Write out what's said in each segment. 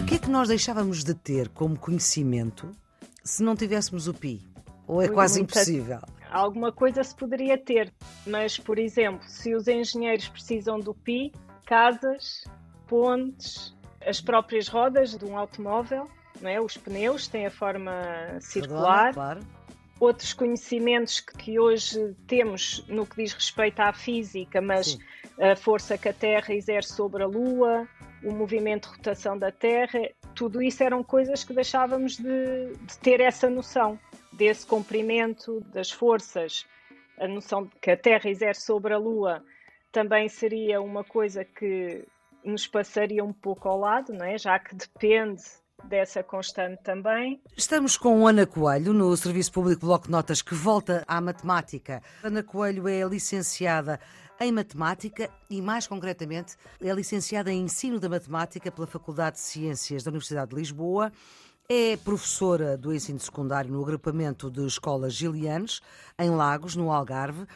O que é que nós deixávamos de ter como conhecimento se não tivéssemos o PI? Ou é Ui, quase muita- impossível? Alguma coisa se poderia ter, mas, por exemplo, se os engenheiros precisam do PI, casas, pontes, as próprias rodas de um automóvel, não é? os pneus têm a forma circular, Redonda, claro. Outros conhecimentos que, que hoje temos no que diz respeito à física, mas Sim. a força que a Terra exerce sobre a Lua, o movimento de rotação da Terra, tudo isso eram coisas que deixávamos de, de ter essa noção desse comprimento das forças, a noção que a Terra exerce sobre a Lua também seria uma coisa que nos passaria um pouco ao lado, não é? já que depende dessa constante também. Estamos com Ana Coelho no Serviço Público Bloco Notas que volta à matemática. Ana Coelho é licenciada em matemática e, mais concretamente, é licenciada em ensino da matemática pela Faculdade de Ciências da Universidade de Lisboa. É professora do ensino secundário no agrupamento de escolas Gilianes, em Lagos, no Algarve.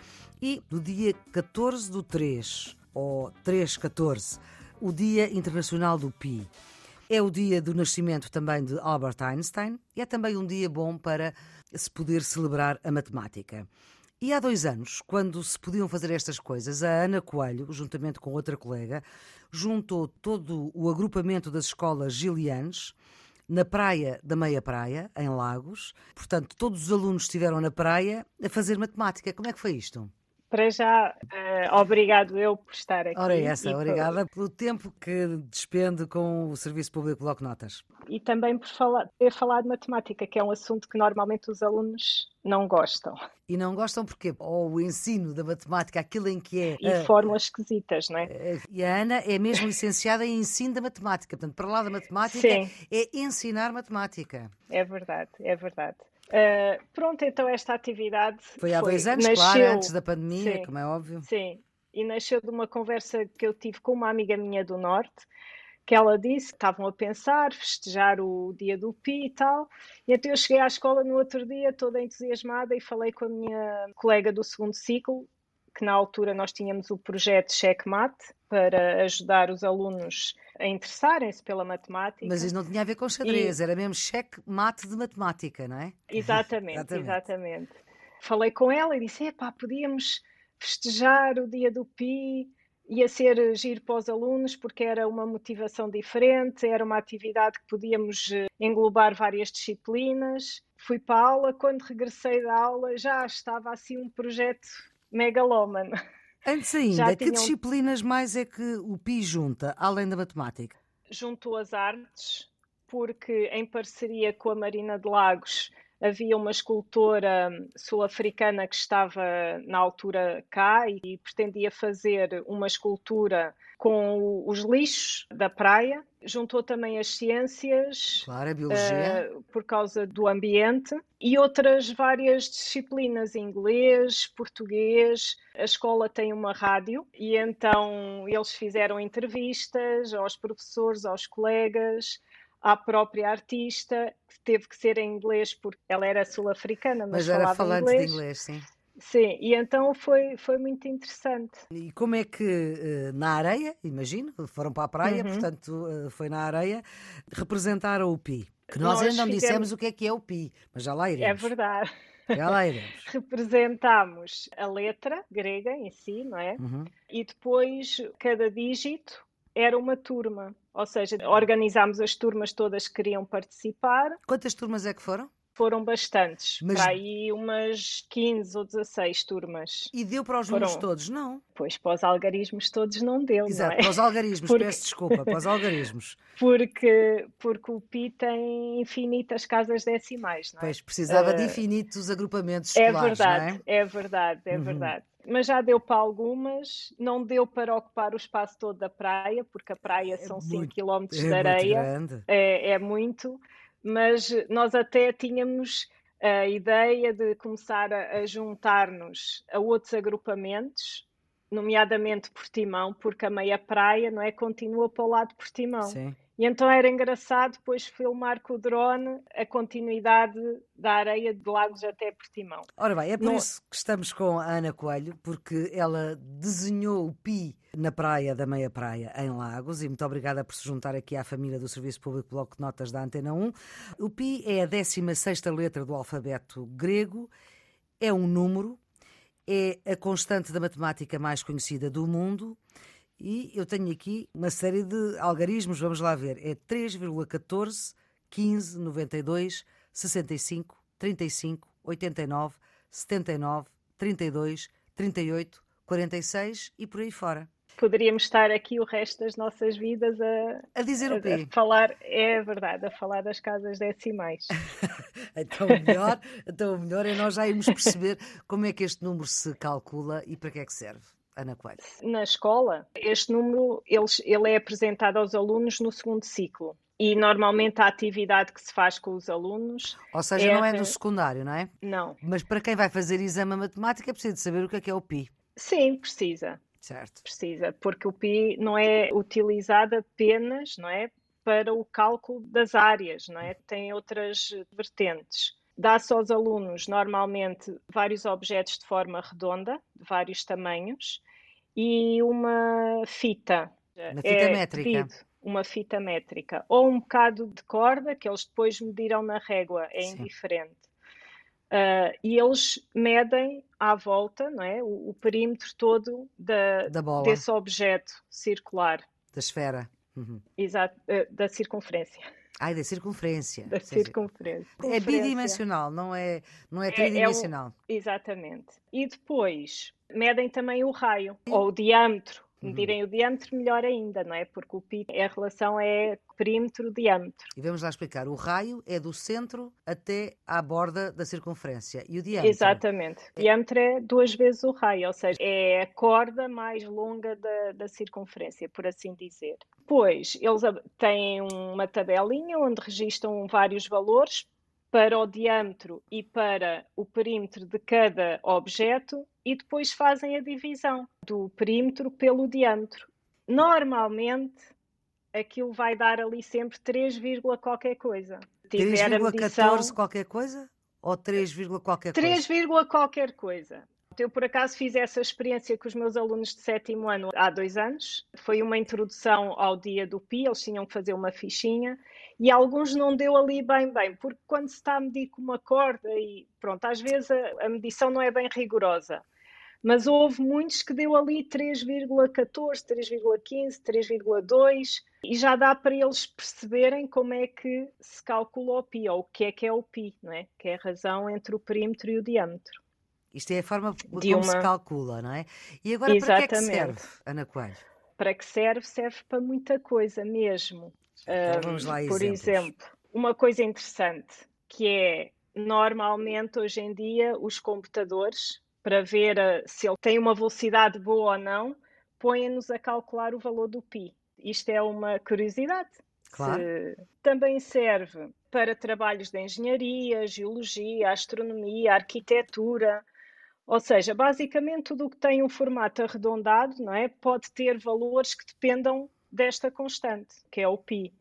E no dia 14 do 3, ou 3-14, o Dia Internacional do Pi. É o dia do nascimento também de Albert Einstein e é também um dia bom para se poder celebrar a matemática. E há dois anos, quando se podiam fazer estas coisas, a Ana Coelho, juntamente com outra colega, juntou todo o agrupamento das escolas Gilianes na praia da Meia Praia, em Lagos. Portanto, todos os alunos estiveram na praia a fazer matemática. Como é que foi isto? Para já, eh, obrigado eu por estar aqui. Ora, é essa, e por- obrigada pelo tempo que despende com o Serviço Público Bloco Notas. e também por falar, ter falado de matemática, que é um assunto que normalmente os alunos não gostam. E não gostam porque ou o ensino da matemática, aquilo em que é. E a- fórmulas esquisitas, não é? e a Ana é mesmo licenciada em ensino da matemática. Portanto, para lá da matemática Sim. é ensinar matemática. É verdade, é verdade. Eh, pronto, então esta atividade Foi há dois anos, nasceu, claro, antes da pandemia, Sim. como é óbvio. Sim, e nasceu de uma conversa que eu tive com uma amiga minha do Norte, que ela disse que estavam a pensar festejar o dia do Pi e tal. E então eu cheguei à escola no outro dia toda entusiasmada e falei com a minha colega do segundo ciclo, que na altura nós tínhamos o projeto Checkmate para ajudar os alunos a interessarem-se pela matemática. Mas isso não tinha a ver com xadrez, era mesmo cheque mate de matemática, não é? Exatamente, Exatamente. exatamente. Falei com ela e disse: epá, podíamos festejar o dia do Pi, ia ser giro para os alunos porque era uma motivação diferente, era uma atividade que podíamos eh, englobar várias disciplinas. Fui para a aula, quando regressei da aula já estava assim um projeto megalómano. Antes ainda, Já que tinham- disciplinas mais é que o PI junta, além da matemática? juntou as artes, porque em parceria com a Marina de Lagos havia uma escultora sul-africana que estava na altura cá e pretendia fazer uma escultura com os lixos da praia. Juntou também as ciências, Claro, a biologia. eh, por causa do ambiente e outras várias disciplinas, inglês, português. A escola tem uma rádio e então eles fizeram entrevistas aos professores, aos colegas, à própria artista, que teve que ser em inglês porque ela era sul-africana, mas, mas era falava falante inglês. de inglês, sim. Sim, e então foi, foi muito interessante. E como é que eh, na areia, imagino, foram para a praia, Uhum. portanto eh, foi na areia, representaram o PI. Que nós, Nós ainda não fizemos- dissemos o que é que é o PI, mas já lá É iremos. verdade. Já lá iremos. Representámos a letra grega em si, não é? Uhum. e depois cada dígito era uma turma. Ou seja, organizámos as turmas todas que queriam participar. Quantas turmas é que foram? Foram bastantes, Mas- para aí umas 15 ou 16 turmas. E deu para os Foram- números todos? Não. Pois para os algarismos todos não deu, Exato, não é? para os algarismos, Porque- peço desculpa, para os algarismos. Porque, porque o Pi tem infinitas casas decimais, não é? Pois precisava de Eh, infinitos agrupamentos É escolares, verdade, não é verdade, é Uhum. verdade. Mas já deu para algumas, não deu para ocupar o espaço todo da praia, porque a praia são 5 muito- km é? de É muito areia, grande. é, é muito, mas nós até tínhamos a ideia de começar a, a juntar-nos a outros agrupamentos, nomeadamente Portimão, porque a meia praia não é continua para o lado de Portimão. Sim. E então era engraçado depois filmar com o drone a continuidade da areia de Lagos até Portimão. Ora bem, é por isso que estamos com a Ana Coelho, porque ela desenhou o Pi na praia da Meia Praia, em Lagos, e muito obrigada por se juntar aqui à família do Serviço Público Bloco de Notas da Antena 1. O Pi é a 16 letra do alfabeto grego, é um número, é a constante da matemática mais conhecida do mundo e eu tenho aqui uma série de algarismos, vamos lá ver. É 3,14, 15, 92, 65, 35, 89, 79, 32, 38, 46 e por aí fora. Poderíamos estar aqui o resto das nossas vidas a, a dizer o quê? A falar, é verdade, a falar das casas decimais. então, o melhor, então, o melhor é nós já irmos perceber como é que este número se calcula e para que é que serve. Ana Coelho? Na escola, este número ele, ele é apresentado aos alunos no segundo ciclo. E normalmente a atividade que se faz com os alunos. Ou seja, é... não é no secundário, não é? Não. Mas para quem vai fazer exame a matemática, precisa de saber o que é que é o PI. Sim, precisa. Certo. Precisa, porque o PI não é utilizado apenas, não é? Para o cálculo das áreas, não é? Tem outras vertentes. Dá-se aos alunos normalmente vários objetos de forma redonda, de vários tamanhos, e uma fita. Uma fita é métrica. Pedido, uma fita métrica. Ou um bocado de corda, que eles depois mediram na régua, é Sim. indiferente. Uh, e eles medem à volta não é? o, o perímetro todo da, da desse objeto circular. Da esfera. Uhum. Exato, uh, da circunferência. Ai, da circunferência. Da circunferência. É bidimensional, não é, não é tridimensional. É, é um, exatamente. E depois medem também o raio, ou o diâmetro. Medirem uhum. o diâmetro, melhor ainda, não é? Porque o pi, a relação é perímetro-diâmetro. E vamos lá explicar. O raio é do centro até à borda da circunferência. E o diâmetro? Exatamente. O diâmetro é duas vezes o raio, ou seja, é a corda mais longa da, da circunferência, por assim dizer. Depois, eles têm uma tabelinha onde registram vários valores para o diâmetro e para o perímetro de cada objeto e depois fazem a divisão do perímetro pelo diâmetro. Normalmente, aquilo vai dar ali sempre 3, qualquer coisa. 3,14 qualquer coisa? Ou 3, qualquer coisa? 3, qualquer coisa. Eu, por acaso, fiz essa experiência com os meus alunos de sétimo ano há dois anos. Foi uma introdução ao dia do PI, eles tinham que fazer uma fichinha e alguns não deu ali bem bem, porque quando se está a medir com uma corda e pronto, às vezes a, a medição não é bem rigorosa. Mas houve muitos que deu ali 3,14, 3,15, 3,2 e já dá para eles perceberem como é que se calcula o pi, ou o que é que é o pi, não é? Que é a razão entre o perímetro e o diâmetro. Isto é a forma como uma... se calcula, não é? E agora Exatamente. para que é que serve, Ana Coelho? Para que serve? Serve para muita coisa mesmo. Então, vamos lá, Por exemplo, uma coisa interessante que é normalmente hoje em dia os computadores, para ver eh, se ele tem uma velocidade boa ou não, põem-nos a calcular o valor do pi. Isto é uma curiosidade. Claro. também serve para trabalhos de engenharia, geologia, astronomia, arquitetura. Ou seja, basicamente tudo o que tem um formato arredondado não é, pode ter valores que dependam desta constante, que é o π.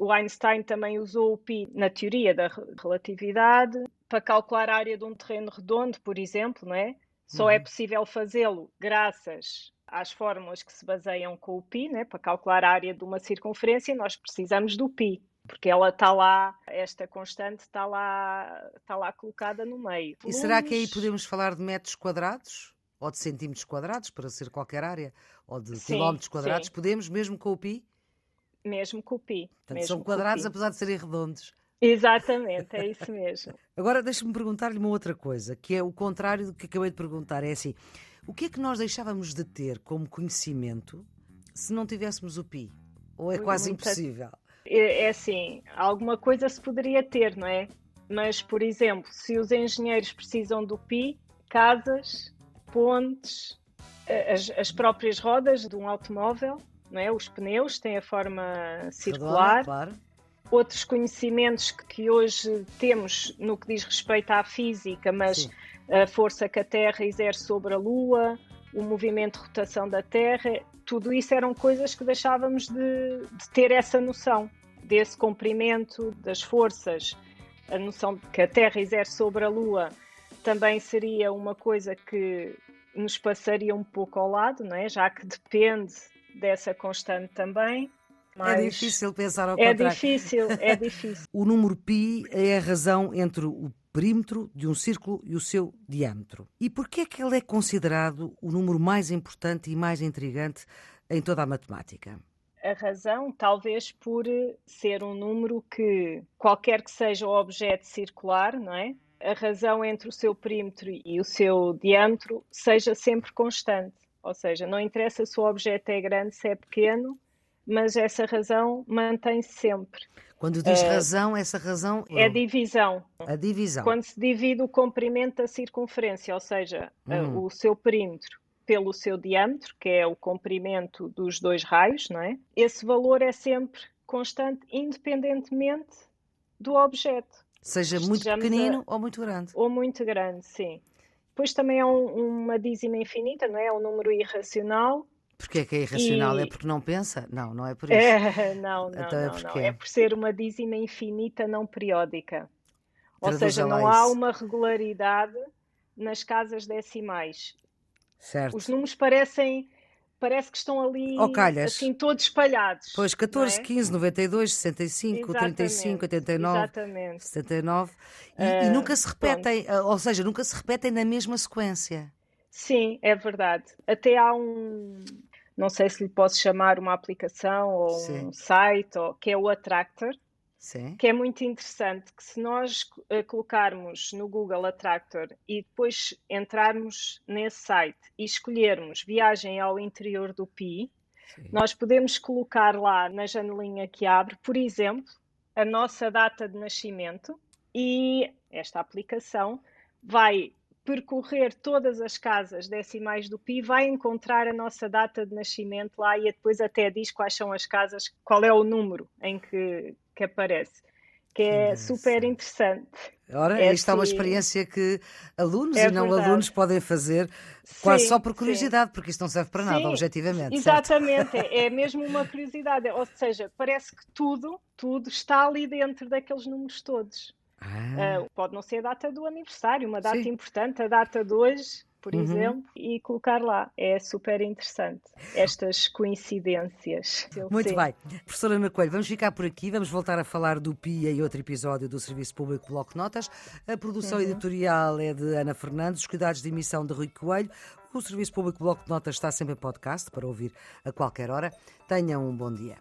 O Einstein também usou o pi na teoria da relatividade para calcular a área de um terreno redondo, por exemplo, não é? Só é uhum. é possível fazê-lo graças às fórmulas que se baseiam com o pi, né? para calcular a área de uma circunferência, nós precisamos do pi, porque ela está lá, esta constante está lá, está lá colocada no meio. E será que aí podemos falar de metros quadrados? Ou de centímetros quadrados, para ser qualquer área? Ou de sim, quilómetros quadrados? Sim. Podemos, mesmo com o pi? Mesmo com o pi. Portanto, são quadrados apesar de serem redondos. Exatamente, é isso mesmo. Agora deixa-me perguntar-lhe uma outra coisa, que é o contrário do que acabei de perguntar. É assim, o que é que nós deixávamos de ter como conhecimento se não tivéssemos o pi? Ou é quase impossível? É, é assim, alguma coisa se poderia ter, não é? Mas, por exemplo, se os engenheiros precisam do pi, casas, pontes, as, as próprias rodas de um automóvel, não é? Os pneus têm a forma circular. claro. Outros conhecimentos que hoje temos no que diz respeito à física, mas Sim. a força que a Terra exerce sobre a Lua, o movimento de rotação da Terra, tudo isso eram coisas que deixávamos de, de ter essa noção. desse comprimento das forças, a noção de que a Terra exerce sobre a Lua também seria uma coisa que nos passaria um pouco ao lado, não é? já que depende dessa constante também. é difícil pensar ao é contrário. É difícil, é difícil. o número π é a razão entre o perímetro de um círculo e o seu diâmetro. E por que é que ele é considerado o número mais importante e mais intrigante em toda a matemática? A razão, talvez por ser um número que, qualquer que seja o objeto circular, não é? A razão entre o seu perímetro e o seu diâmetro seja sempre constante. Ou seja, não interessa se o objeto é grande, se é pequeno, mas essa razão mantém-se sempre. Quando diz uh, razão, essa razão. É divisão. A divisão. Quando se divide o comprimento da circunferência, ou seja, uh, o seu perímetro pelo seu diâmetro, que é o comprimento dos dois raios, não é? Esse valor é sempre constante, independentemente do objeto. Seja muito pequenino a... ou muito grande. Ou muito grande, sim. Depois também é um, uma dízima infinita, não é? É um número irracional. Porquê é que é irracional? E... É porque não pensa? Não, não é por isso. É, não, não, então é não, não. É por ser uma dízima infinita não periódica. Ou seja, não há uma regularidade nas casas decimais. Certo. Os números parecem parece que estão ali oh, assim todos espalhados. Pois, 14, é? 15, 92, 65, Exatamente. 35, 89, Exatamente. 79 e, uh, e ah, nunca se repetem, pronto. ou seja, nunca se repetem na mesma sequência. Sim, é verdade. Até há um, não sei se lhe posso chamar uma aplicação ou Sim. um site, ou, que é o Attractor, Sim. que é muito interessante, que se nós uh, colocarmos no Google Attractor e depois entrarmos nesse site e escolhermos viagem ao interior do Pi, Sim. nós podemos colocar lá na janelinha que abre, por exemplo, a nossa data de nascimento e esta aplicação vai percorrer todas as casas decimais do PI, vai encontrar a nossa data de nascimento lá e depois até diz quais são as casas, qual é o número em que, que aparece, que é super interessante. Ora, é esta é uma assim experiência que alunos é e não verdade. alunos podem fazer quase sim, só por curiosidade, sim. porque isto não serve para nada, sim, objetivamente. Exatamente, é, é mesmo uma curiosidade. Ou seja, parece que tudo, tudo está ali dentro daqueles números todos. Ah. Uh, pode não ser a data do aniversário, uma data importante, a data de hoje, por uhum. exemplo, e colocar lá. É super interessante estas coincidências. Muito bem. Professora Ana Coelho, vamos ficar por aqui, vamos voltar a falar do PIA e outro episódio do Serviço Público Bloco Notas. A produção uhum. editorial é de Ana Fernandes, os cuidados de emissão de Rui Coelho. O Serviço Público Bloco de Notas está sempre em podcast para ouvir a qualquer hora. Tenham um bom dia.